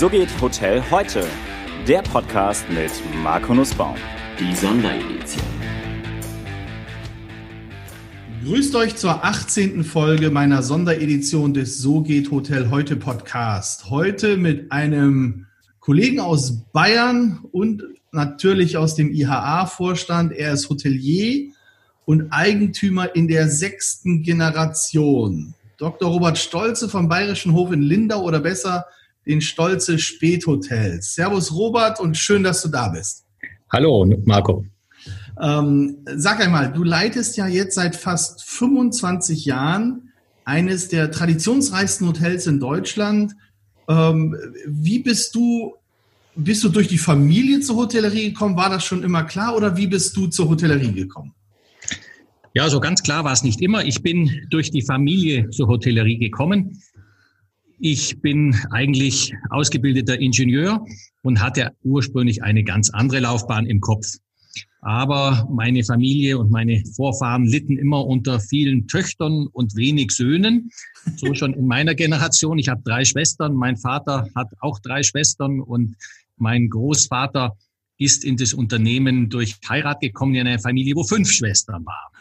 So geht Hotel heute. Der Podcast mit Marco Nussbaum. Die Sonderedition. Grüßt euch zur 18. Folge meiner Sonderedition des So geht Hotel heute Podcast. Heute mit einem Kollegen aus Bayern und natürlich aus dem IHA-Vorstand. Er ist Hotelier und Eigentümer in der sechsten Generation. Dr. Robert Stolze vom Bayerischen Hof in Lindau oder besser den Stolze Späthotels. Servus Robert und schön, dass du da bist. Hallo Marco. Ähm, sag einmal, du leitest ja jetzt seit fast 25 Jahren eines der traditionsreichsten Hotels in Deutschland. Ähm, wie bist du, bist du durch die Familie zur Hotellerie gekommen? War das schon immer klar oder wie bist du zur Hotellerie gekommen? Ja, so ganz klar war es nicht immer. Ich bin durch die Familie zur Hotellerie gekommen. Ich bin eigentlich ausgebildeter Ingenieur und hatte ursprünglich eine ganz andere Laufbahn im Kopf. Aber meine Familie und meine Vorfahren litten immer unter vielen Töchtern und wenig Söhnen. So schon in meiner Generation. Ich habe drei Schwestern. Mein Vater hat auch drei Schwestern und mein Großvater ist in das Unternehmen durch Heirat gekommen in eine Familie, wo fünf Schwestern waren.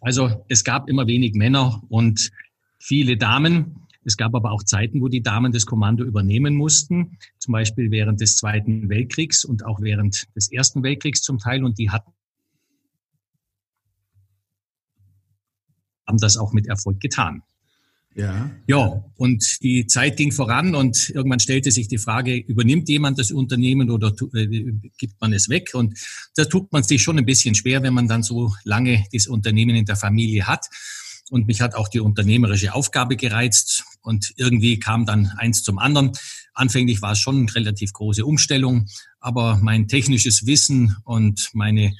Also es gab immer wenig Männer und viele Damen. Es gab aber auch Zeiten, wo die Damen das Kommando übernehmen mussten, zum Beispiel während des Zweiten Weltkriegs und auch während des Ersten Weltkriegs zum Teil. Und die hatten haben das auch mit Erfolg getan. Ja. Ja, und die Zeit ging voran und irgendwann stellte sich die Frage, übernimmt jemand das Unternehmen oder äh, gibt man es weg? Und da tut man sich schon ein bisschen schwer, wenn man dann so lange das Unternehmen in der Familie hat. Und mich hat auch die unternehmerische Aufgabe gereizt und irgendwie kam dann eins zum anderen. Anfänglich war es schon eine relativ große Umstellung, aber mein technisches Wissen und meine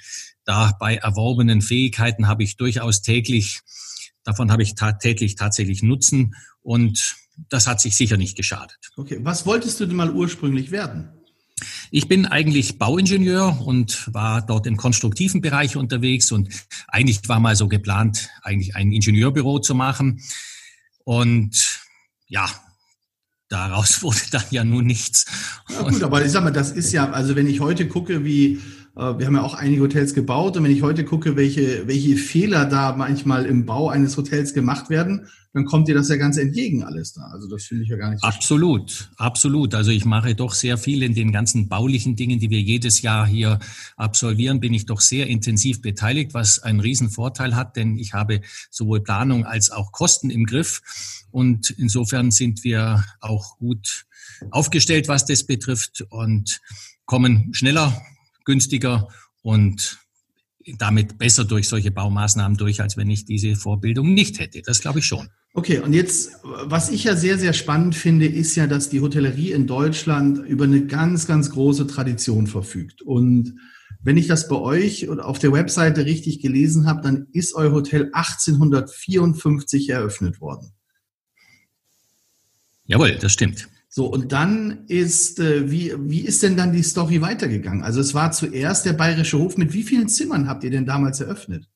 dabei erworbenen Fähigkeiten habe ich durchaus täglich Davon habe ich täglich tatsächlich Nutzen und das hat sich sicher nicht geschadet. Okay, was wolltest du denn mal ursprünglich werden? Ich bin eigentlich Bauingenieur und war dort im konstruktiven Bereich unterwegs und eigentlich war mal so geplant, eigentlich ein Ingenieurbüro zu machen. Und ja, daraus wurde dann ja nun nichts. Ja, gut, aber ich sag mal, das ist ja, also wenn ich heute gucke, wie äh, wir haben ja auch einige Hotels gebaut und wenn ich heute gucke, welche, welche Fehler da manchmal im Bau eines Hotels gemacht werden, dann kommt dir das ja ganz entgegen alles da. Also das finde ich ja gar nicht so Absolut, schlimm. absolut. Also ich mache doch sehr viel in den ganzen baulichen Dingen, die wir jedes Jahr hier absolvieren, bin ich doch sehr intensiv beteiligt, was einen riesen Vorteil hat, denn ich habe sowohl Planung als auch Kosten im Griff. Und insofern sind wir auch gut aufgestellt, was das betrifft und kommen schneller günstiger und damit besser durch solche Baumaßnahmen durch, als wenn ich diese Vorbildung nicht hätte. Das glaube ich schon. Okay, und jetzt, was ich ja sehr, sehr spannend finde, ist ja, dass die Hotellerie in Deutschland über eine ganz, ganz große Tradition verfügt. Und wenn ich das bei euch oder auf der Webseite richtig gelesen habe, dann ist euer Hotel 1854 eröffnet worden. Jawohl, das stimmt. So, und dann ist, äh, wie, wie ist denn dann die Story weitergegangen? Also es war zuerst der Bayerische Hof. Mit wie vielen Zimmern habt ihr denn damals eröffnet?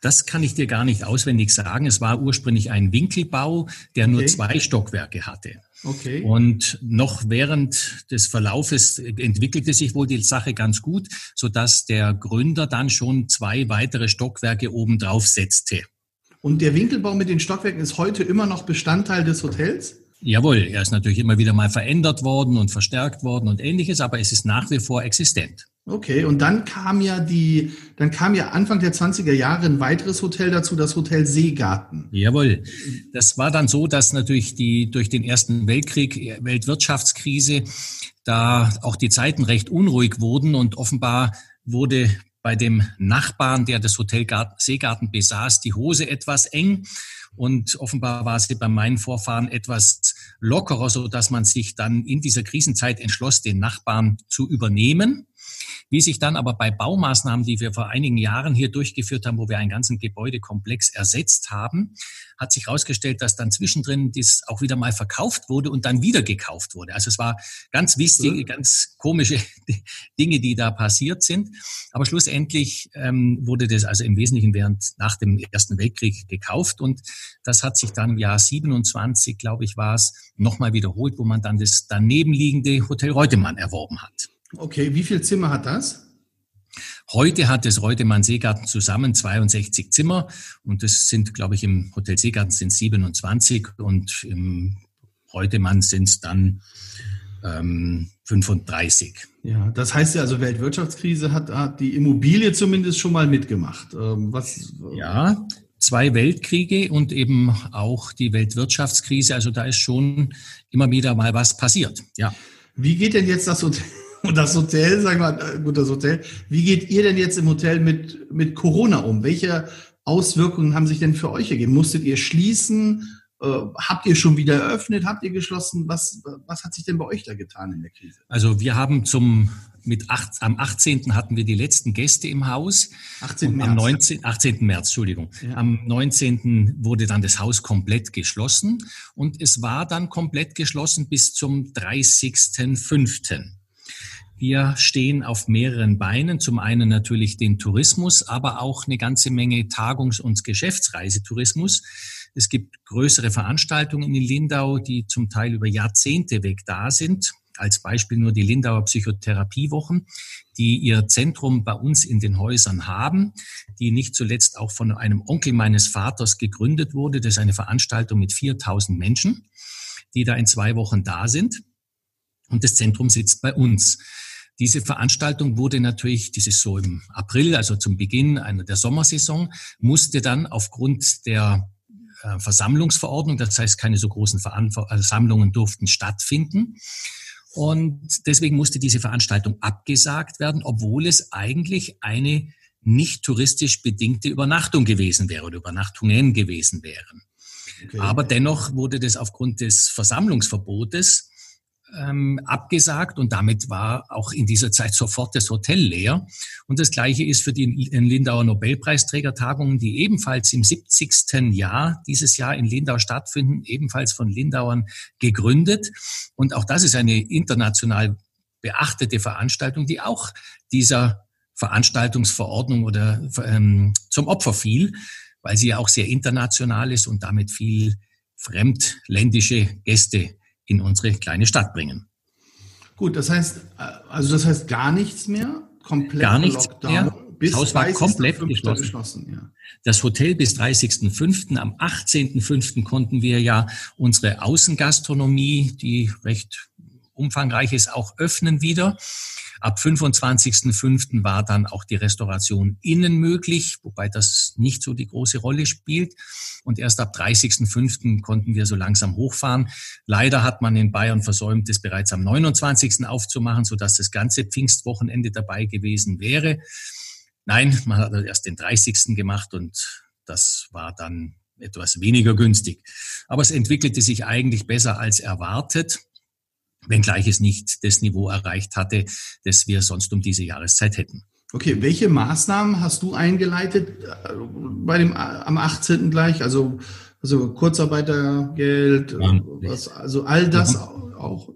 Das kann ich dir gar nicht auswendig sagen. Es war ursprünglich ein Winkelbau, der okay. nur zwei Stockwerke hatte. Okay. Und noch während des Verlaufes entwickelte sich wohl die Sache ganz gut, so dass der Gründer dann schon zwei weitere Stockwerke obendrauf setzte. Und der Winkelbau mit den Stockwerken ist heute immer noch Bestandteil des Hotels? Jawohl, er ist natürlich immer wieder mal verändert worden und verstärkt worden und ähnliches, aber es ist nach wie vor existent. Okay, und dann kam ja die, dann kam ja Anfang der 20er Jahre ein weiteres Hotel dazu, das Hotel Seegarten. Jawohl. Das war dann so, dass natürlich die durch den Ersten Weltkrieg, Weltwirtschaftskrise, da auch die Zeiten recht unruhig wurden und offenbar wurde bei dem Nachbarn, der das Hotel Seegarten besaß, die Hose etwas eng. Und offenbar war sie bei meinen Vorfahren etwas lockerer, so dass man sich dann in dieser Krisenzeit entschloss, den Nachbarn zu übernehmen. Wie sich dann aber bei Baumaßnahmen, die wir vor einigen Jahren hier durchgeführt haben, wo wir einen ganzen Gebäudekomplex ersetzt haben, hat sich herausgestellt, dass dann zwischendrin das auch wieder mal verkauft wurde und dann wieder gekauft wurde. Also es war ganz wichtige, mhm. ganz komische Dinge, die da passiert sind. Aber schlussendlich ähm, wurde das also im Wesentlichen während nach dem Ersten Weltkrieg gekauft und das hat sich dann im Jahr 27, glaube ich, war es, nochmal wiederholt, wo man dann das daneben liegende Hotel Reutemann erworben hat. Okay, wie viel Zimmer hat das? Heute hat das Reutemann Seegarten zusammen 62 Zimmer und das sind, glaube ich, im Hotel Seegarten sind 27 und im Reutemann sind es dann ähm, 35. Ja, das heißt ja also Weltwirtschaftskrise hat, hat die Immobilie zumindest schon mal mitgemacht. Ähm, was? Ja, zwei Weltkriege und eben auch die Weltwirtschaftskrise. Also da ist schon immer wieder mal was passiert. Ja. Wie geht denn jetzt das Hotel, das Hotel, sagen wir, äh, gut, das Hotel, wie geht ihr denn jetzt im Hotel mit, mit Corona um? Welche Auswirkungen haben sich denn für euch ergeben? Musstet ihr schließen? Äh, habt ihr schon wieder eröffnet? Habt ihr geschlossen? Was, was hat sich denn bei euch da getan in der Krise? Also wir haben zum mit acht, am 18. hatten wir die letzten Gäste im Haus. 18. März. Am 19, 18. März, Entschuldigung. Ja. Am 19. wurde dann das Haus komplett geschlossen und es war dann komplett geschlossen bis zum 30.05. Wir stehen auf mehreren Beinen. Zum einen natürlich den Tourismus, aber auch eine ganze Menge Tagungs- und Geschäftsreisetourismus. Es gibt größere Veranstaltungen in Lindau, die zum Teil über Jahrzehnte weg da sind. Als Beispiel nur die Lindauer Psychotherapiewochen, die ihr Zentrum bei uns in den Häusern haben, die nicht zuletzt auch von einem Onkel meines Vaters gegründet wurde. Das ist eine Veranstaltung mit 4000 Menschen, die da in zwei Wochen da sind. Und das Zentrum sitzt bei uns. Diese Veranstaltung wurde natürlich, das ist so im April, also zum Beginn einer der Sommersaison, musste dann aufgrund der äh, Versammlungsverordnung, das heißt, keine so großen Versammlungen durften stattfinden. Und deswegen musste diese Veranstaltung abgesagt werden, obwohl es eigentlich eine nicht touristisch bedingte Übernachtung gewesen wäre oder Übernachtungen gewesen wären. Okay. Aber dennoch wurde das aufgrund des Versammlungsverbotes ähm, abgesagt und damit war auch in dieser Zeit sofort das Hotel leer. Und das Gleiche ist für die Lindauer Nobelpreisträgertagungen, die ebenfalls im 70. Jahr dieses Jahr in Lindau stattfinden, ebenfalls von Lindauern gegründet. Und auch das ist eine international beachtete Veranstaltung, die auch dieser Veranstaltungsverordnung oder ähm, zum Opfer fiel, weil sie ja auch sehr international ist und damit viel fremdländische Gäste in unsere kleine Stadt bringen. Gut, das heißt, also das heißt gar nichts mehr, komplett gar nichts Lockdown. Mehr. Das Haus war komplett geschlossen. geschlossen ja. Das Hotel bis 30.05. Am 18.05. konnten wir ja unsere Außengastronomie, die recht umfangreich ist, auch öffnen wieder. Ab 25.05. war dann auch die Restauration innen möglich, wobei das nicht so die große Rolle spielt. Und erst ab 30.05. konnten wir so langsam hochfahren. Leider hat man in Bayern versäumt, es bereits am 29. aufzumachen, sodass das ganze Pfingstwochenende dabei gewesen wäre. Nein, man hat erst den 30. gemacht und das war dann etwas weniger günstig. Aber es entwickelte sich eigentlich besser als erwartet wenngleich es nicht das Niveau erreicht hatte, das wir sonst um diese Jahreszeit hätten. Okay, welche Maßnahmen hast du eingeleitet äh, bei dem am 18. gleich? Also, also Kurzarbeitergeld, was, also all das auch.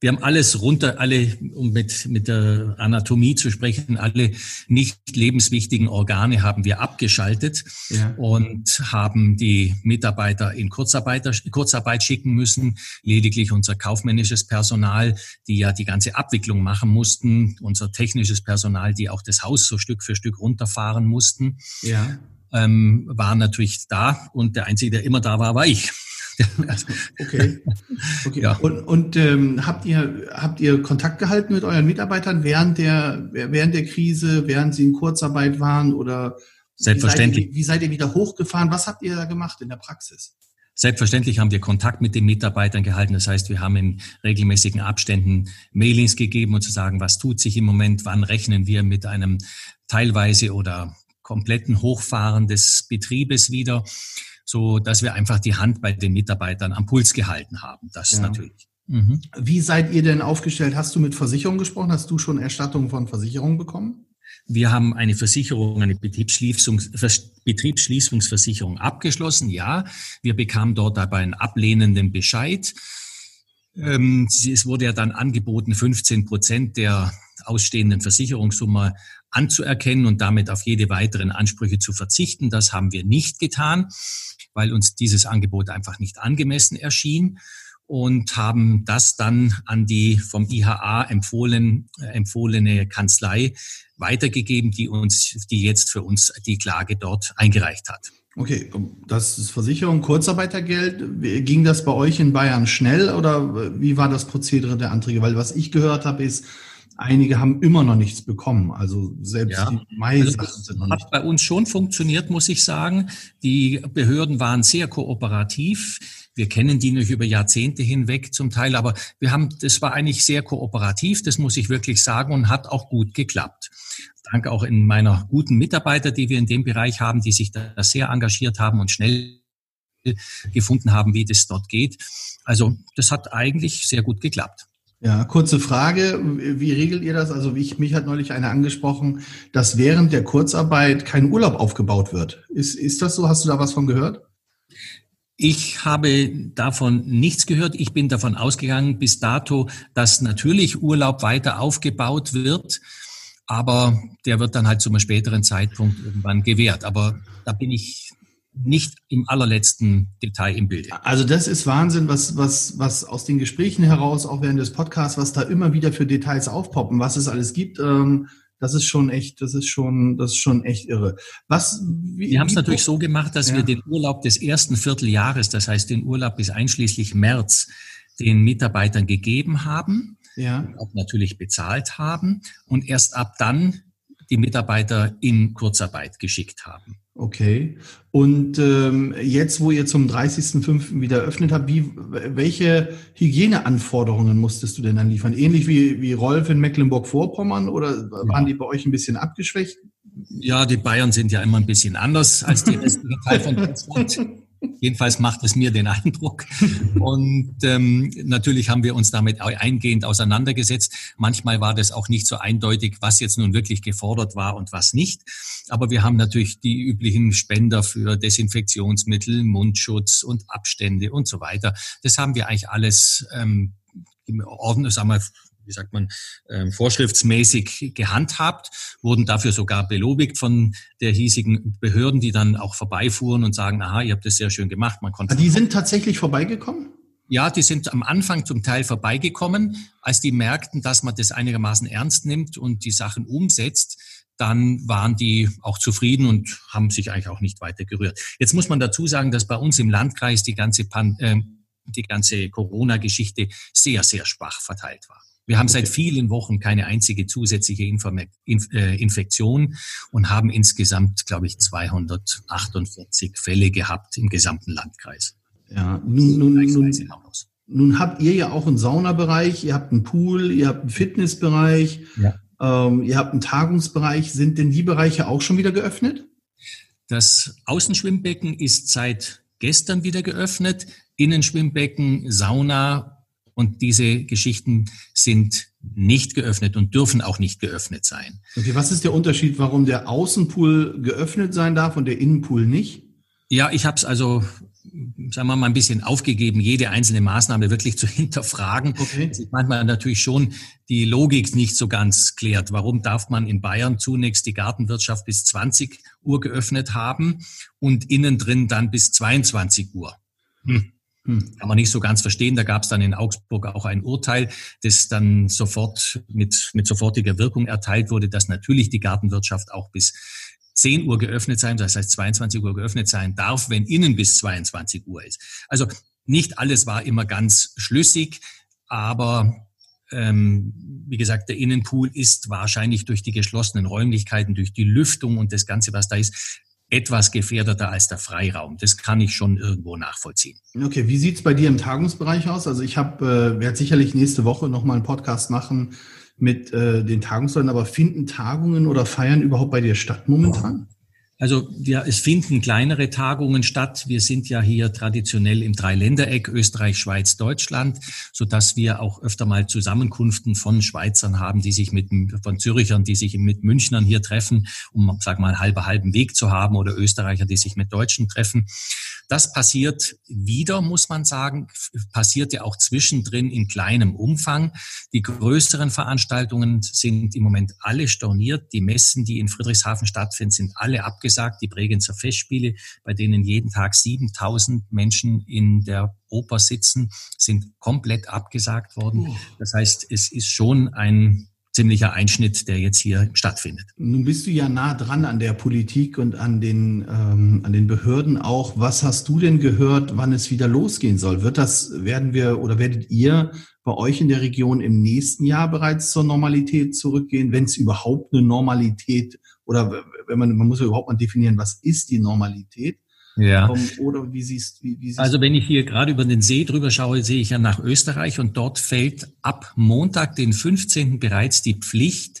Wir haben alles runter, alle, um mit, mit der Anatomie zu sprechen, alle nicht lebenswichtigen Organe haben wir abgeschaltet ja. und haben die Mitarbeiter in Kurzarbeiter, Kurzarbeit schicken müssen. Lediglich unser kaufmännisches Personal, die ja die ganze Abwicklung machen mussten, unser technisches Personal, die auch das Haus so Stück für Stück runterfahren mussten. Ja. Ähm, war natürlich da und der Einzige, der immer da war, war ich. okay. okay. Ja. Und, und ähm, habt ihr habt ihr Kontakt gehalten mit euren Mitarbeitern während der während der Krise, während sie in Kurzarbeit waren oder Selbstverständlich. Wie seid, ihr, wie seid ihr wieder hochgefahren? Was habt ihr da gemacht in der Praxis? Selbstverständlich haben wir Kontakt mit den Mitarbeitern gehalten. Das heißt, wir haben in regelmäßigen Abständen Mailings gegeben und zu sagen, was tut sich im Moment, wann rechnen wir mit einem teilweise oder kompletten Hochfahren des Betriebes wieder so dass wir einfach die Hand bei den Mitarbeitern am Puls gehalten haben. Das ja. natürlich. Mhm. Wie seid ihr denn aufgestellt? Hast du mit Versicherungen gesprochen? Hast du schon Erstattung von Versicherungen bekommen? Wir haben eine Versicherung, eine Betriebsschließungs Betriebsschließungsversicherung abgeschlossen. Ja, wir bekamen dort dabei einen ablehnenden Bescheid. Ähm, es wurde ja dann angeboten, 15 Prozent der ausstehenden Versicherungssumme anzuerkennen und damit auf jede weiteren Ansprüche zu verzichten. Das haben wir nicht getan, weil uns dieses Angebot einfach nicht angemessen erschien und haben das dann an die vom IHA empfohlen, äh, empfohlene Kanzlei weitergegeben, die uns, die jetzt für uns die Klage dort eingereicht hat. Okay, das ist Versicherung, Kurzarbeitergeld. Ging das bei euch in Bayern schnell oder wie war das Prozedere der Anträge? Weil was ich gehört habe, ist, einige haben immer noch nichts bekommen. Also selbst ja. die Mai-Sachen also sind noch nicht. Hat bei uns schon funktioniert, muss ich sagen. Die Behörden waren sehr kooperativ. Wir kennen die nicht über Jahrzehnte hinweg zum Teil, aber wir haben, das war eigentlich sehr kooperativ, das muss ich wirklich sagen und hat auch gut geklappt. Danke auch in meiner guten Mitarbeiter, die wir in dem Bereich haben, die sich da sehr engagiert haben und schnell gefunden haben, wie das dort geht. Also das hat eigentlich sehr gut geklappt. Ja, kurze Frage. Wie regelt ihr das? Also ich, mich hat neulich einer angesprochen, dass während der Kurzarbeit kein Urlaub aufgebaut wird. Ist, ist das so? Hast du da was von gehört? Ich habe davon nichts gehört. Ich bin davon ausgegangen bis dato, dass natürlich Urlaub weiter aufgebaut wird, aber der wird dann halt zu einem späteren Zeitpunkt irgendwann gewährt. Aber da bin ich nicht im allerletzten Detail im Bilde. Also das ist Wahnsinn, was, was, was aus den Gesprächen heraus, auch während des Podcasts, was da immer wieder für Details aufpoppen, was es alles gibt. Ähm, das ist schon echt, das ist schon, das ist schon echt irre. Was? Wie, wir haben es natürlich so gemacht, dass ja. wir den Urlaub des ersten Vierteljahres, das heißt den Urlaub bis einschließlich März, den Mitarbeitern gegeben haben, ja. auch natürlich bezahlt haben und erst ab dann die Mitarbeiter in Kurzarbeit geschickt haben. Okay. Und ähm, jetzt, wo ihr zum 30.05. wieder eröffnet habt, wie, welche Hygieneanforderungen musstest du denn dann liefern? Ähnlich wie, wie Rolf in Mecklenburg-Vorpommern oder waren die bei euch ein bisschen abgeschwächt? Ja, die Bayern sind ja immer ein bisschen anders als die restlichen Teil von Deutschland. Jedenfalls macht es mir den Eindruck. Und ähm, natürlich haben wir uns damit eingehend auseinandergesetzt. Manchmal war das auch nicht so eindeutig, was jetzt nun wirklich gefordert war und was nicht. Aber wir haben natürlich die üblichen Spender für Desinfektionsmittel, Mundschutz und Abstände und so weiter. Das haben wir eigentlich alles ähm, ordentlich, sagen wir, wie sagt man, äh, vorschriftsmäßig gehandhabt, wurden dafür sogar belobigt von der hiesigen Behörden, die dann auch vorbeifuhren und sagen, aha, ihr habt das sehr schön gemacht. Man konnte. Die sind tatsächlich vorbeigekommen? Ja, die sind am Anfang zum Teil vorbeigekommen, als die merkten, dass man das einigermaßen ernst nimmt und die Sachen umsetzt dann waren die auch zufrieden und haben sich eigentlich auch nicht weiter gerührt. Jetzt muss man dazu sagen, dass bei uns im Landkreis die ganze, Pan äh, die ganze Corona-Geschichte sehr, sehr schwach verteilt war. Wir haben seit vielen Wochen keine einzige zusätzliche äh, Infektion und haben insgesamt, glaube ich, 248 Fälle gehabt im gesamten Landkreis. Ja, nun, nun, nun, nun habt ihr ja auch einen Saunabereich, ihr habt einen Pool, ihr habt einen Fitnessbereich, ja. ähm, ihr habt einen Tagungsbereich. Sind denn die Bereiche auch schon wieder geöffnet? Das Außenschwimmbecken ist seit gestern wieder geöffnet. Innenschwimmbecken, Sauna, und diese Geschichten sind nicht geöffnet und dürfen auch nicht geöffnet sein. Okay, was ist der Unterschied, warum der Außenpool geöffnet sein darf und der Innenpool nicht? Ja, ich habe es also, sagen wir mal, ein bisschen aufgegeben, jede einzelne Maßnahme wirklich zu hinterfragen. Okay. Das manchmal natürlich schon die Logik nicht so ganz klärt. Warum darf man in Bayern zunächst die Gartenwirtschaft bis 20 Uhr geöffnet haben und innen drin dann bis 22 Uhr? Hm. Hm. Kann man nicht so ganz verstehen. Da gab es dann in Augsburg auch ein Urteil, das dann sofort mit, mit sofortiger Wirkung erteilt wurde, dass natürlich die Gartenwirtschaft auch bis 10 Uhr geöffnet sein, das heißt 22 Uhr geöffnet sein darf, wenn innen bis 22 Uhr ist. Also nicht alles war immer ganz schlüssig, aber ähm, wie gesagt, der Innenpool ist wahrscheinlich durch die geschlossenen Räumlichkeiten, durch die Lüftung und das Ganze, was da ist, etwas gefährdeter als der Freiraum. Das kann ich schon irgendwo nachvollziehen. Okay, wie sieht's bei dir im Tagungsbereich aus? Also ich habe, äh, werde sicherlich nächste Woche nochmal einen Podcast machen mit äh, den Tagungsleuten, aber finden Tagungen oder Feiern überhaupt bei dir statt momentan? Also ja, es finden kleinere Tagungen statt. Wir sind ja hier traditionell im Dreiländereck Österreich, Schweiz, Deutschland, so dass wir auch öfter mal Zusammenkunften von Schweizern haben, die sich mit von Zürichern, die sich mit Münchnern hier treffen, um sag mal halber halben Weg zu haben oder Österreicher, die sich mit Deutschen treffen. Das passiert wieder, muss man sagen, passiert ja auch zwischendrin in kleinem Umfang. Die größeren Veranstaltungen sind im Moment alle storniert. Die Messen, die in Friedrichshafen stattfinden, sind alle abgesagt. Die Bregenzer Festspiele, bei denen jeden Tag 7000 Menschen in der Oper sitzen, sind komplett abgesagt worden. Das heißt, es ist schon ein ziemlicher Einschnitt, der jetzt hier stattfindet. Nun bist du ja nah dran an der Politik und an den, ähm, an den Behörden auch. Was hast du denn gehört, wann es wieder losgehen soll? Wird das, werden wir oder werdet ihr bei euch in der Region im nächsten Jahr bereits zur Normalität zurückgehen, wenn es überhaupt eine Normalität oder wenn man, man muss ja überhaupt mal definieren, was ist die Normalität? Ja. Oder wie siehst, wie, wie siehst Also wenn ich hier gerade über den See drüber schaue, sehe ich ja nach Österreich und dort fällt ab Montag, den 15. bereits die Pflicht,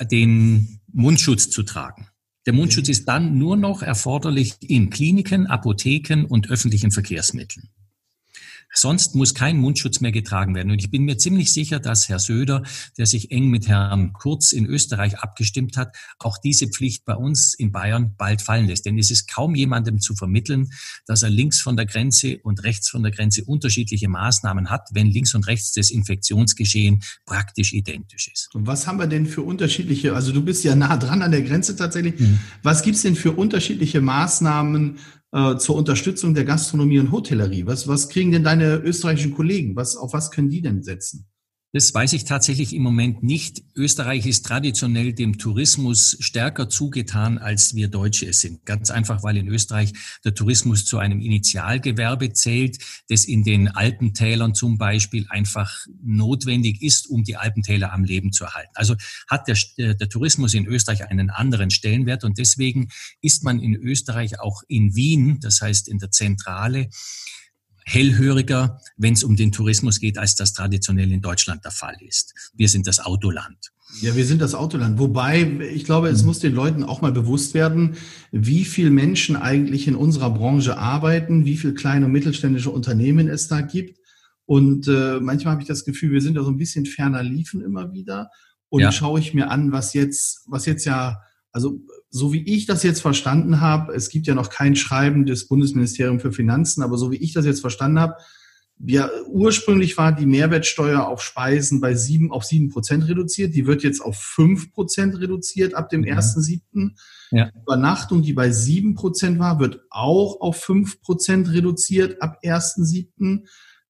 den Mundschutz zu tragen. Der Mundschutz ist dann nur noch erforderlich in Kliniken, Apotheken und öffentlichen Verkehrsmitteln. Sonst muss kein Mundschutz mehr getragen werden. Und ich bin mir ziemlich sicher, dass Herr Söder, der sich eng mit Herrn Kurz in Österreich abgestimmt hat, auch diese Pflicht bei uns in Bayern bald fallen lässt. Denn es ist kaum jemandem zu vermitteln, dass er links von der Grenze und rechts von der Grenze unterschiedliche Maßnahmen hat, wenn links und rechts das Infektionsgeschehen praktisch identisch ist. Und was haben wir denn für unterschiedliche, also du bist ja nah dran an der Grenze tatsächlich, mhm. was gibt's denn für unterschiedliche Maßnahmen, äh, zur Unterstützung der Gastronomie und Hotellerie? Was, was kriegen denn deine österreichischen Kollegen? Was, auf was können die denn setzen? Das weiß ich tatsächlich im Moment nicht. Österreich ist traditionell dem Tourismus stärker zugetan, als wir Deutsche es sind. Ganz einfach, weil in Österreich der Tourismus zu einem Initialgewerbe zählt, das in den Alpentälern zum Beispiel einfach notwendig ist, um die Alpentäler am Leben zu erhalten. Also hat der, der Tourismus in Österreich einen anderen Stellenwert und deswegen ist man in Österreich auch in Wien, das heißt in der Zentrale, hellhöriger, wenn es um den Tourismus geht, als das traditionell in Deutschland der Fall ist. Wir sind das Autoland. Ja, wir sind das Autoland. Wobei, ich glaube, es mhm. muss den Leuten auch mal bewusst werden, wie viel Menschen eigentlich in unserer Branche arbeiten, wie viel kleine und mittelständische Unternehmen es da gibt. Und äh, manchmal habe ich das Gefühl, wir sind da so ein bisschen ferner liefen immer wieder. Und ja. schaue ich mir an, was jetzt, was jetzt ja, also so wie ich das jetzt verstanden habe, es gibt ja noch kein Schreiben des Bundesministeriums für Finanzen, aber so wie ich das jetzt verstanden habe, ja, ursprünglich war die Mehrwertsteuer auf Speisen bei sieben, auf sieben Prozent reduziert. Die wird jetzt auf fünf Prozent reduziert ab dem ersten siebten. Ja. Übernachtung, die bei sieben Prozent war, wird auch auf fünf Prozent reduziert ab ersten siebten.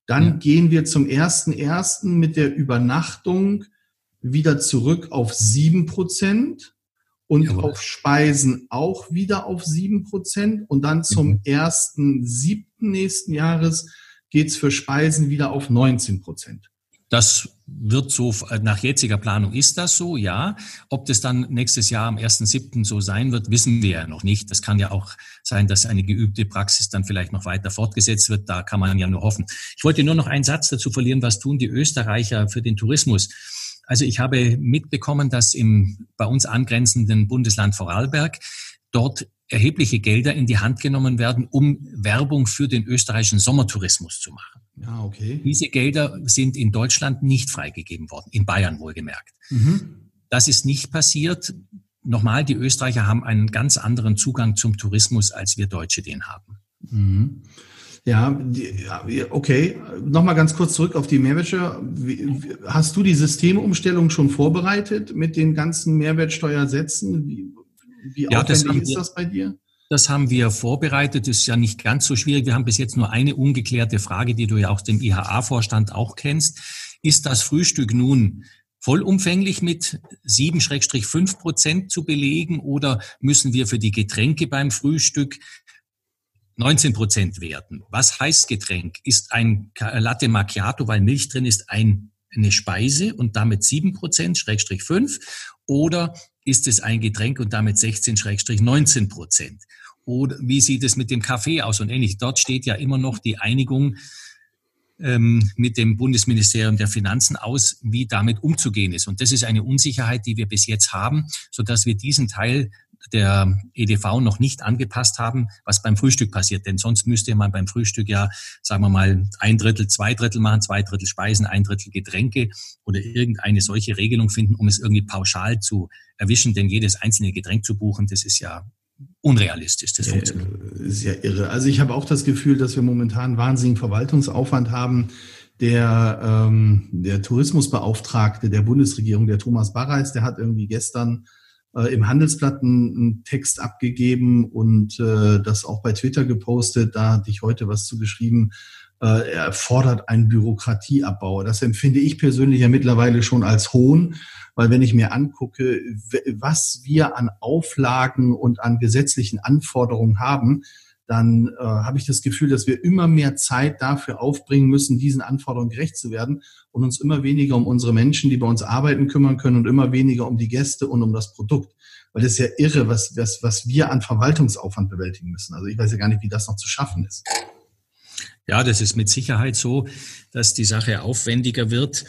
Dann ja. gehen wir zum ersten ersten mit der Übernachtung wieder zurück auf sieben Prozent und Jawohl. auf Speisen auch wieder auf sieben Prozent. Und dann zum mhm. ersten siebten nächsten Jahres geht's für Speisen wieder auf 19 Prozent. Das wird so, nach jetziger Planung ist das so, ja. Ob das dann nächstes Jahr am 1.7. so sein wird, wissen wir ja noch nicht. Das kann ja auch sein, dass eine geübte Praxis dann vielleicht noch weiter fortgesetzt wird. Da kann man ja nur hoffen. Ich wollte nur noch einen Satz dazu verlieren. Was tun die Österreicher für den Tourismus? Also ich habe mitbekommen, dass im bei uns angrenzenden Bundesland Vorarlberg dort erhebliche Gelder in die Hand genommen werden, um Werbung für den österreichischen Sommertourismus zu machen. Ja, okay. Diese Gelder sind in Deutschland nicht freigegeben worden, in Bayern wohlgemerkt. Mhm. Das ist nicht passiert. Nochmal, die Österreicher haben einen ganz anderen Zugang zum Tourismus, als wir Deutsche den haben. Mhm. Ja, okay. Nochmal ganz kurz zurück auf die Mehrwertsteuer. Hast du die Systemumstellung schon vorbereitet mit den ganzen Mehrwertsteuersätzen? Wie, wie ja, aufwendig das ist das bei dir? Das haben wir vorbereitet. Das ist ja nicht ganz so schwierig. Wir haben bis jetzt nur eine ungeklärte Frage, die du ja aus dem IHA-Vorstand auch kennst. Ist das Frühstück nun vollumfänglich mit 7-5 Prozent zu belegen oder müssen wir für die Getränke beim Frühstück 19 Prozent werden. Was heißt Getränk? Ist ein Latte Macchiato, weil Milch drin ist, ein, eine Speise und damit 7 Prozent, Schrägstrich 5? Oder ist es ein Getränk und damit 16, Schrägstrich 19 Prozent? Oder wie sieht es mit dem Kaffee aus und ähnlich? Dort steht ja immer noch die Einigung ähm, mit dem Bundesministerium der Finanzen aus, wie damit umzugehen ist. Und das ist eine Unsicherheit, die wir bis jetzt haben, so dass wir diesen Teil der EDV noch nicht angepasst haben, was beim Frühstück passiert. Denn sonst müsste man beim Frühstück ja, sagen wir mal, ein Drittel, zwei Drittel machen, zwei Drittel Speisen, ein Drittel Getränke oder irgendeine solche Regelung finden, um es irgendwie pauschal zu erwischen. Denn jedes einzelne Getränk zu buchen, das ist ja unrealistisch. Das funktioniert. Ist ja irre. Also ich habe auch das Gefühl, dass wir momentan wahnsinnigen Verwaltungsaufwand haben. Der, ähm, der Tourismusbeauftragte der Bundesregierung, der Thomas Barreis, der hat irgendwie gestern äh, im Handelsblatt einen, einen, Text abgegeben und äh, das auch bei Twitter gepostet. Da hatte ich heute was zu geschrieben. Äh, er fordert einen Bürokratieabbau. Das empfinde ich persönlich ja mittlerweile schon als Hohn, weil wenn ich mir angucke, was wir an Auflagen und an gesetzlichen Anforderungen haben, dann äh, habe ich das Gefühl, dass wir immer mehr Zeit dafür aufbringen müssen, diesen Anforderungen gerecht zu werden und uns immer weniger um unsere Menschen, die bei uns arbeiten, kümmern können und immer weniger um die Gäste und um das Produkt. Weil das ist ja irre, was, was, was wir an Verwaltungsaufwand bewältigen müssen. Also ich weiß ja gar nicht, wie das noch zu schaffen ist. Ja, das ist mit Sicherheit so, dass die Sache aufwendiger wird.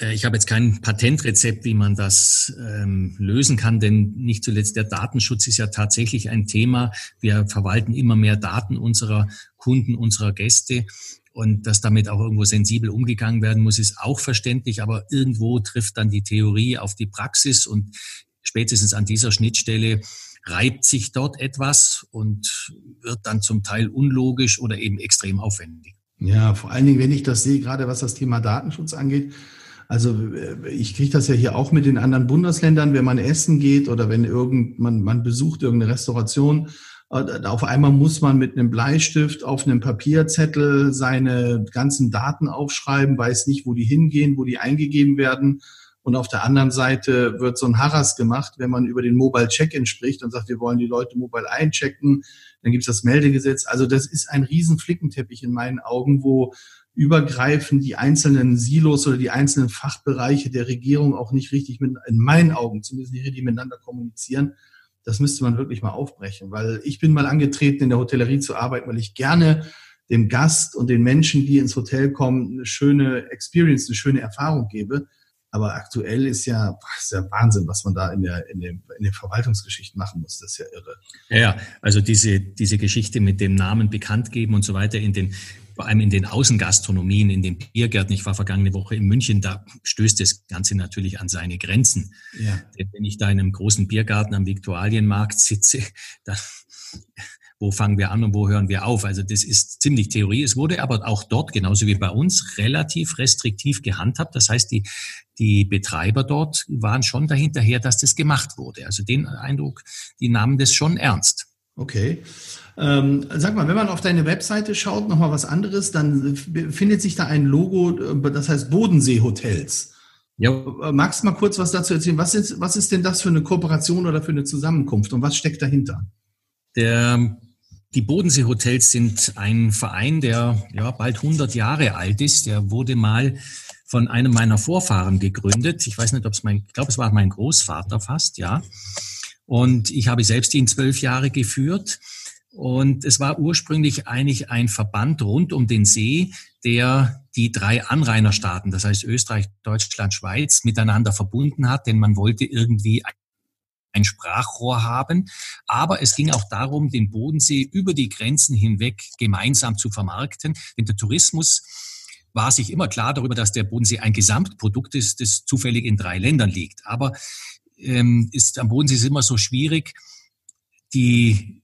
Äh, ich habe jetzt kein Patentrezept, wie man das ähm, lösen kann, denn nicht zuletzt der Datenschutz ist ja tatsächlich ein Thema. Wir verwalten immer mehr Daten unserer Kunden, unserer Gäste. Und dass damit auch irgendwo sensibel umgegangen werden muss, ist auch verständlich. Aber irgendwo trifft dann die Theorie auf die Praxis und spätestens an dieser Schnittstelle reibt sich dort etwas und wird dann zum Teil unlogisch oder eben extrem aufwendig. Ja, vor allen Dingen, wenn ich das sehe, gerade was das Thema Datenschutz angeht, also äh, ich kriege das ja hier auch mit den anderen Bundesländern, wenn man essen geht oder wenn irgend, man, man besucht irgendeine Restauration. Äh, auf einmal muss man mit einem Bleistift auf einem Papierzettel seine ganzen Daten aufschreiben, weiß nicht, wo die hingehen, wo die eingegeben werden. Und auf der anderen Seite wird so ein Harras gemacht, wenn man über den Mobile Check-in spricht und sagt, wir wollen die Leute mobile einchecken. Dann gibt es das Meldegesetz. Also das ist ein riesen Flickenteppich in meinen Augen, wo übergreifend die einzelnen Silos oder die einzelnen Fachbereiche der Regierung auch nicht richtig mit, in meinen Augen zumindest nicht richtig miteinander kommunizieren. Das müsste man wirklich mal aufbrechen, weil ich bin mal angetreten, in der Hotellerie zu arbeiten, weil ich gerne dem Gast und den Menschen, die ins Hotel kommen, eine schöne Experience, eine schöne Erfahrung gebe. Aber aktuell ist ja, ist ja Wahnsinn, was man da in, der, in, den, in den Verwaltungsgeschichten machen muss. Das ist ja irre. Ja, also diese, diese Geschichte mit dem Namen bekannt geben und so weiter in den vor allem in den Außengastronomien, in den Biergärten. Ich war vergangene Woche in München, da stößt das Ganze natürlich an seine Grenzen. Ja. Denn wenn ich da in einem großen Biergarten am Viktualienmarkt sitze, dann wo fangen wir an und wo hören wir auf? Also das ist ziemlich Theorie. Es wurde aber auch dort, genauso wie bei uns, relativ restriktiv gehandhabt. Das heißt, die, die Betreiber dort waren schon dahinterher, dass das gemacht wurde. Also den Eindruck, die nahmen das schon ernst. Okay. Ähm, sag mal, wenn man auf deine Webseite schaut, nochmal was anderes, dann findet sich da ein Logo, äh, das heißt Bodensee Hotels. Ja. Äh, magst du mal kurz was dazu erzählen? Was ist, was ist denn das für eine Kooperation oder für eine Zusammenkunft und was steckt dahinter? Der, die Bodensee Hotels sind ein Verein, der ja, bald 100 Jahre alt ist. Der wurde mal von einem meiner Vorfahren gegründet. Ich weiß nicht, ob es mein, ich glaube, es war mein Großvater fast, ja. Und ich habe selbst ihn zwölf Jahre geführt. Und es war ursprünglich eigentlich ein Verband rund um den See, der die drei Anrainerstaaten, das heißt Österreich, Deutschland, Schweiz, miteinander verbunden hat, denn man wollte irgendwie ein Sprachrohr haben. Aber es ging auch darum, den Bodensee über die Grenzen hinweg gemeinsam zu vermarkten. Denn der Tourismus war sich immer klar darüber, dass der Bodensee ein Gesamtprodukt ist, das zufällig in drei Ländern liegt. Aber ähm, ist am Bodensee ist immer so schwierig, die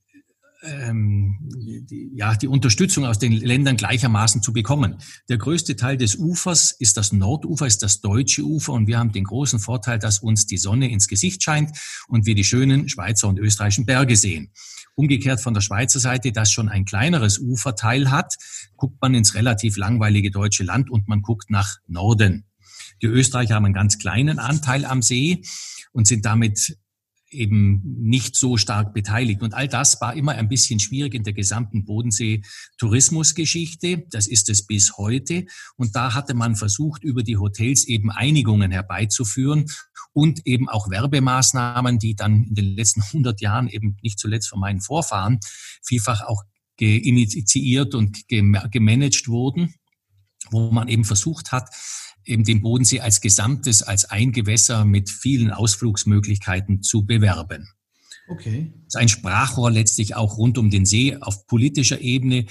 ähm, die, ja, die Unterstützung aus den Ländern gleichermaßen zu bekommen. Der größte Teil des Ufers ist das Nordufer, ist das deutsche Ufer und wir haben den großen Vorteil, dass uns die Sonne ins Gesicht scheint und wir die schönen Schweizer und österreichischen Berge sehen. Umgekehrt von der Schweizer Seite, das schon ein kleineres Uferteil hat, guckt man ins relativ langweilige deutsche Land und man guckt nach Norden. Die Österreicher haben einen ganz kleinen Anteil am See und sind damit eben nicht so stark beteiligt. Und all das war immer ein bisschen schwierig in der gesamten Bodensee-Tourismusgeschichte. Das ist es bis heute. Und da hatte man versucht, über die Hotels eben Einigungen herbeizuführen und eben auch Werbemaßnahmen, die dann in den letzten 100 Jahren eben nicht zuletzt von meinen Vorfahren vielfach auch initiiert und gemanagt wurden, wo man eben versucht hat, eben den Bodensee als Gesamtes, als ein Gewässer mit vielen Ausflugsmöglichkeiten zu bewerben. Okay. Das ist ein Sprachrohr letztlich auch rund um den See auf politischer Ebene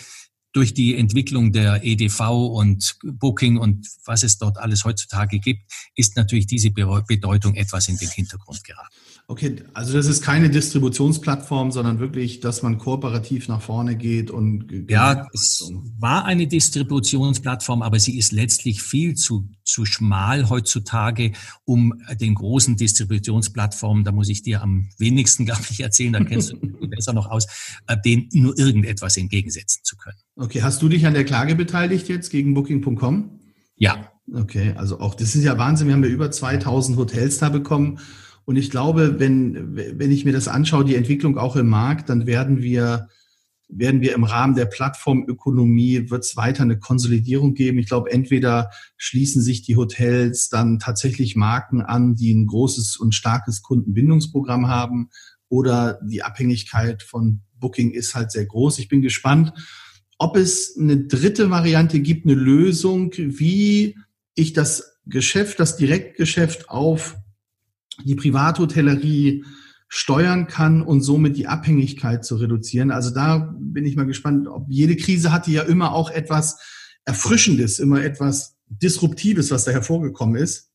durch die Entwicklung der EDV und Booking und was es dort alles heutzutage gibt, ist natürlich diese Bedeutung etwas in den Hintergrund geraten. Okay, also das ist keine Distributionsplattform, sondern wirklich, dass man kooperativ nach vorne geht und ja, es war eine Distributionsplattform, aber sie ist letztlich viel zu zu schmal heutzutage, um den großen Distributionsplattformen, da muss ich dir am wenigsten, glaube ich, erzählen, da kennst du besser noch aus, äh, den nur irgendetwas entgegensetzen zu können. Okay, hast du dich an der Klage beteiligt jetzt gegen Booking.com? Ja. Okay, also auch das ist ja Wahnsinn. Wir haben ja über 2000 Hotels da bekommen. Und ich glaube, wenn, wenn ich mir das anschaue, die Entwicklung auch im Markt, dann werden wir, werden wir im Rahmen der Plattformökonomie, wird es weiter eine Konsolidierung geben. Ich glaube, entweder schließen sich die Hotels dann tatsächlich Marken an, die ein großes und starkes Kundenbindungsprogramm haben, oder die Abhängigkeit von Booking ist halt sehr groß. Ich bin gespannt, ob es eine dritte Variante gibt, eine Lösung, wie ich das Geschäft, das Direktgeschäft auf die Privathotellerie steuern kann und somit die Abhängigkeit zu reduzieren. Also da bin ich mal gespannt, ob jede Krise hatte ja immer auch etwas Erfrischendes, immer etwas Disruptives, was da hervorgekommen ist.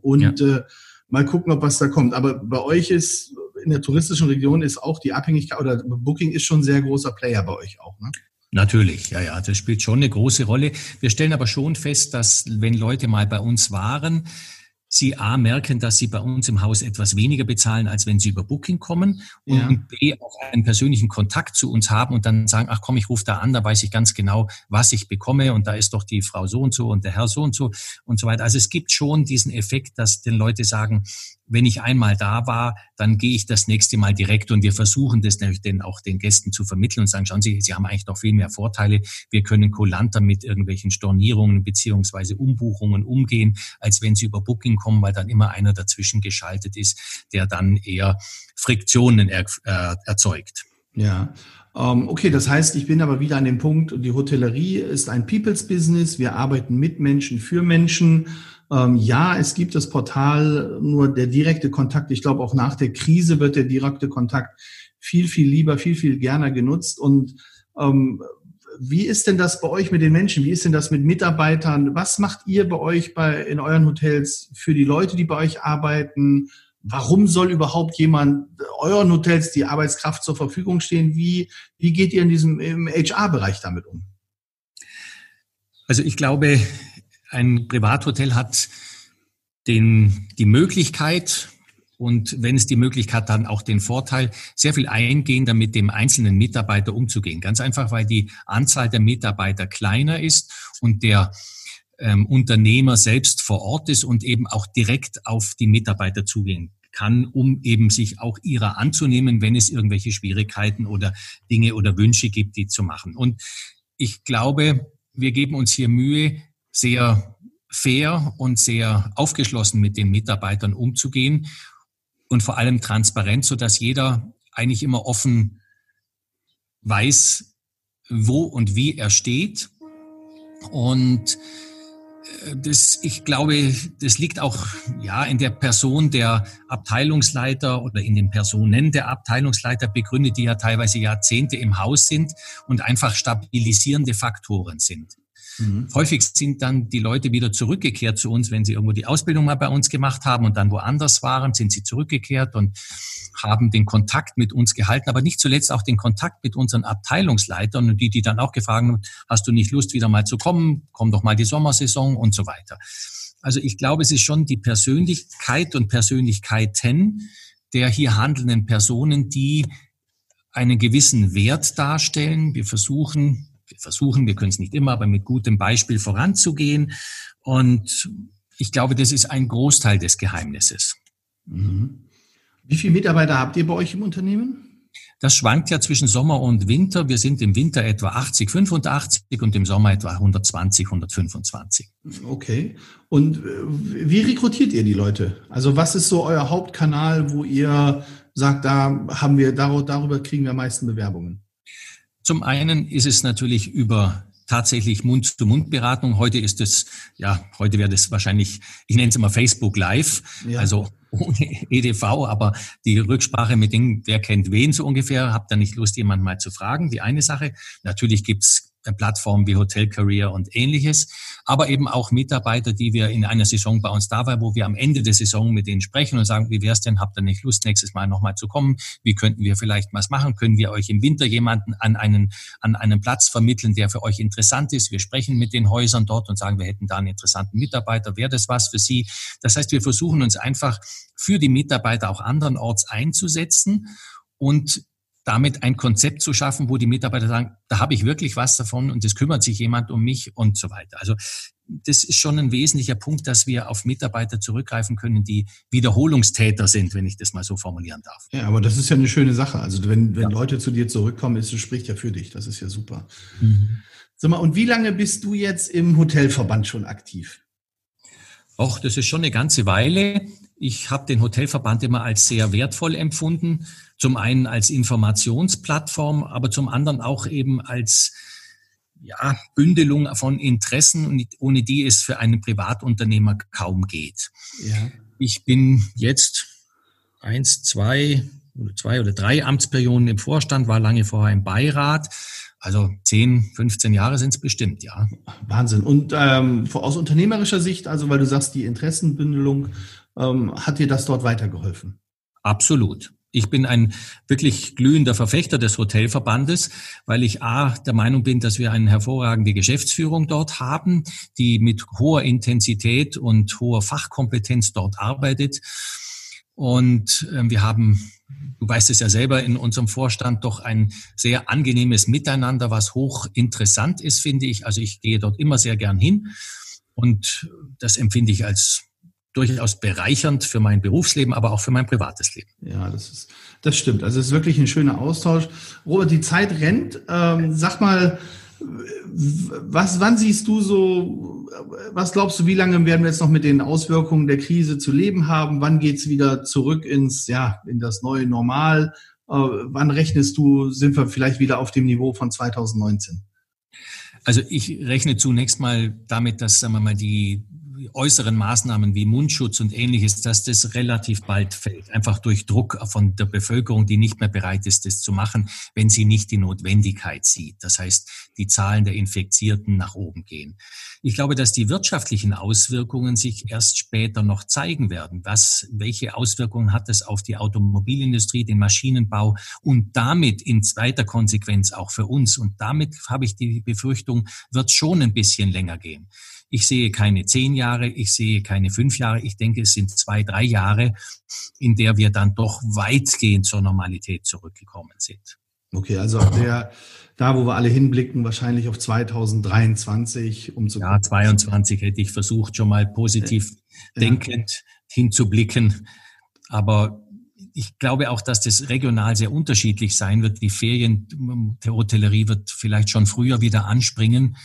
Und ja. äh, mal gucken, ob was da kommt. Aber bei euch ist in der touristischen Region ist auch die Abhängigkeit oder Booking ist schon ein sehr großer Player bei euch auch, ne? Natürlich, ja, ja, das spielt schon eine große Rolle. Wir stellen aber schon fest, dass wenn Leute mal bei uns waren, sie A merken, dass sie bei uns im Haus etwas weniger bezahlen, als wenn sie über Booking kommen ja. und B auch einen persönlichen Kontakt zu uns haben und dann sagen, ach komm, ich rufe da an, da weiß ich ganz genau, was ich bekomme und da ist doch die Frau so und so und der Herr so und so und so weiter. Also es gibt schon diesen Effekt, dass den Leute sagen, wenn ich einmal da war, dann gehe ich das nächste Mal direkt und wir versuchen das natürlich dann auch den Gästen zu vermitteln und sagen, schauen Sie, Sie haben eigentlich noch viel mehr Vorteile. Wir können kulanter mit irgendwelchen Stornierungen beziehungsweise Umbuchungen umgehen, als wenn Sie über Booking kommen, weil dann immer einer dazwischen geschaltet ist, der dann eher Friktionen er, äh, erzeugt. Ja, ähm, okay, das heißt, ich bin aber wieder an dem Punkt, die Hotellerie ist ein People's Business. Wir arbeiten mit Menschen, für Menschen. Ähm, ja, es gibt das Portal, nur der direkte Kontakt. Ich glaube, auch nach der Krise wird der direkte Kontakt viel, viel lieber, viel, viel gerne genutzt. Und ähm, wie ist denn das bei euch mit den Menschen? Wie ist denn das mit Mitarbeitern? Was macht ihr bei euch bei, in euren Hotels für die Leute, die bei euch arbeiten? Warum soll überhaupt jemand euren Hotels die Arbeitskraft zur Verfügung stehen? Wie, wie geht ihr in diesem HR-Bereich damit um? Also ich glaube, ein Privathotel hat den, die Möglichkeit und wenn es die Möglichkeit hat, dann auch den Vorteil, sehr viel eingehender mit dem einzelnen Mitarbeiter umzugehen. Ganz einfach, weil die Anzahl der Mitarbeiter kleiner ist und der ähm, Unternehmer selbst vor Ort ist und eben auch direkt auf die Mitarbeiter zugehen kann, um eben sich auch ihrer anzunehmen, wenn es irgendwelche Schwierigkeiten oder Dinge oder Wünsche gibt, die zu machen. Und ich glaube, wir geben uns hier Mühe, sehr fair und sehr aufgeschlossen mit den Mitarbeitern umzugehen und vor allem transparent, so dass jeder eigentlich immer offen weiß, wo und wie er steht. Und äh, das, ich glaube, das liegt auch ja in der Person der Abteilungsleiter oder in den Personen der Abteilungsleiter begründet, die ja teilweise Jahrzehnte im Haus sind und einfach stabilisierende Faktoren sind. Mhm. Häufig sind dann die Leute wieder zurückgekehrt zu uns, wenn sie irgendwo die Ausbildung mal bei uns gemacht haben und dann woanders waren, sind sie zurückgekehrt und haben den Kontakt mit uns gehalten, aber nicht zuletzt auch den Kontakt mit unseren Abteilungsleitern und die, die dann auch gefragt haben, hast du nicht Lust, wieder mal zu kommen? Komm doch mal die Sommersaison und so weiter. Also ich glaube, es ist schon die Persönlichkeit und Persönlichkeiten der hier handelnden Personen, die einen gewissen Wert darstellen. Wir versuchen wir versuchen, wir können es nicht immer, aber mit gutem Beispiel voranzugehen. Und ich glaube, das ist ein Großteil des Geheimnisses. Mhm. Wie viele Mitarbeiter habt ihr bei euch im Unternehmen? Das schwankt ja zwischen Sommer und Winter. Wir sind im Winter etwa 80, 85 und im Sommer etwa 120, 125. Okay. Und äh, wie rekrutiert ihr die Leute? Also was ist so euer Hauptkanal, wo ihr sagt, da haben wir, darüber kriegen wir am meisten Bewerbungen? Zum einen ist es natürlich über tatsächlich Mund-zu-Mund-Beratung. Heute ist es, ja, heute wäre das wahrscheinlich, ich nenne es immer Facebook Live, ja. also ohne EDV, aber die Rücksprache mit denen, wer kennt wen so ungefähr, habt ihr nicht Lust, jemanden mal zu fragen, die eine Sache. Natürlich gibt's Plattformen wie Hotel Career und ähnliches, aber eben auch Mitarbeiter, die wir in einer Saison bei uns da waren, wo wir am Ende der Saison mit denen sprechen und sagen, wie wär's denn, habt ihr nicht Lust, nächstes Mal nochmal zu kommen? Wie könnten wir vielleicht was machen? Können wir euch im Winter jemanden an einen, an einen Platz vermitteln, der für euch interessant ist? Wir sprechen mit den Häusern dort und sagen, wir hätten da einen interessanten Mitarbeiter. Wäre das was für Sie? Das heißt, wir versuchen uns einfach für die Mitarbeiter auch andernorts einzusetzen und damit ein Konzept zu schaffen, wo die Mitarbeiter sagen, da habe ich wirklich was davon und es kümmert sich jemand um mich und so weiter. Also das ist schon ein wesentlicher Punkt, dass wir auf Mitarbeiter zurückgreifen können, die Wiederholungstäter sind, wenn ich das mal so formulieren darf. Ja, aber das ist ja eine schöne Sache. Also wenn, wenn ja. Leute zu dir zurückkommen, ist, das spricht ja für dich. Das ist ja super. Mhm. Sag mal, und wie lange bist du jetzt im Hotelverband schon aktiv? Och, das ist schon eine ganze Weile. Ich habe den Hotelverband immer als sehr wertvoll empfunden. Zum einen als Informationsplattform, aber zum anderen auch eben als ja, Bündelung von Interessen, ohne die es für einen Privatunternehmer kaum geht. Ja. Ich bin jetzt eins, zwei oder zwei oder drei Amtsperioden im Vorstand, war lange vorher im Beirat. Also 10, 15 Jahre sind es bestimmt, ja. Wahnsinn. Und ähm, aus unternehmerischer Sicht, also weil du sagst, die Interessenbündelung ähm, hat dir das dort weitergeholfen? Absolut. Ich bin ein wirklich glühender Verfechter des Hotelverbandes, weil ich A, der Meinung bin, dass wir eine hervorragende Geschäftsführung dort haben, die mit hoher Intensität und hoher Fachkompetenz dort arbeitet. Und äh, wir haben, du weißt es ja selber, in unserem Vorstand doch ein sehr angenehmes Miteinander, was hoch interessant ist, finde ich. Also ich gehe dort immer sehr gern hin. Und das empfinde ich als durchaus bereichernd für mein Berufsleben, aber auch für mein privates Leben. Ja, das ist, das stimmt. Also es ist wirklich ein schöner Austausch. Robert, die Zeit rennt. Ähm, sag mal, was, wann siehst du so, was glaubst du, wie lange werden wir jetzt noch mit den Auswirkungen der Krise zu leben haben? Wann geht's wieder zurück ins, ja, in das neue Normal? Äh, wann rechnest du, sind wir vielleicht wieder auf dem Niveau von 2019? Also ich rechne zunächst mal damit, dass, sagen wir mal, die äußeren Maßnahmen wie Mundschutz und ähnliches, dass das relativ bald fällt. Einfach durch Druck von der Bevölkerung, die nicht mehr bereit ist, das zu machen, wenn sie nicht die Notwendigkeit sieht. Das heißt, die Zahlen der Infizierten nach oben gehen. Ich glaube, dass die wirtschaftlichen Auswirkungen sich erst später noch zeigen werden. Was, welche Auswirkungen hat es auf die Automobilindustrie, den Maschinenbau und damit in zweiter Konsequenz auch für uns? Und damit habe ich die Befürchtung, wird schon ein bisschen länger gehen. Ich sehe keine zehn Jahre, ich sehe keine fünf Jahre. Ich denke, es sind zwei, drei Jahre, in der wir dann doch weitgehend zur Normalität zurückgekommen sind. Okay, also der, da, wo wir alle hinblicken, wahrscheinlich auf 2023, um zu. Ja, 22 hätte ich versucht, schon mal positiv ja. denkend hinzublicken. Aber ich glaube auch, dass das regional sehr unterschiedlich sein wird. Die Ferien der Hotellerie wird vielleicht schon früher wieder anspringen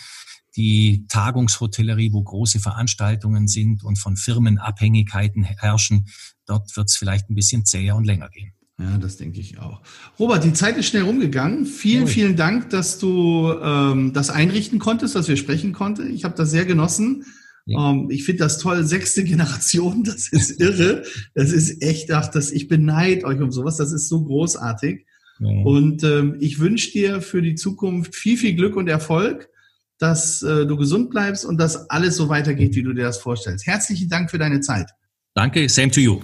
die Tagungshotellerie, wo große Veranstaltungen sind und von Firmenabhängigkeiten herrschen, dort wird es vielleicht ein bisschen zäher und länger gehen. Ja, das denke ich auch. Robert, die Zeit ist schnell rumgegangen. Vielen, vielen Dank, dass du ähm, das einrichten konntest, dass wir sprechen konnten. Ich habe das sehr genossen. Ja. Ähm, ich finde das toll. Sechste Generation, das ist irre. Das ist echt, ach, das, ich beneide euch um sowas. Das ist so großartig. Ja. Und ähm, ich wünsche dir für die Zukunft viel, viel Glück und Erfolg dass äh, du gesund bleibst und dass alles so weitergeht, wie du dir das vorstellst. Herzlichen Dank für deine Zeit. Danke, same to you.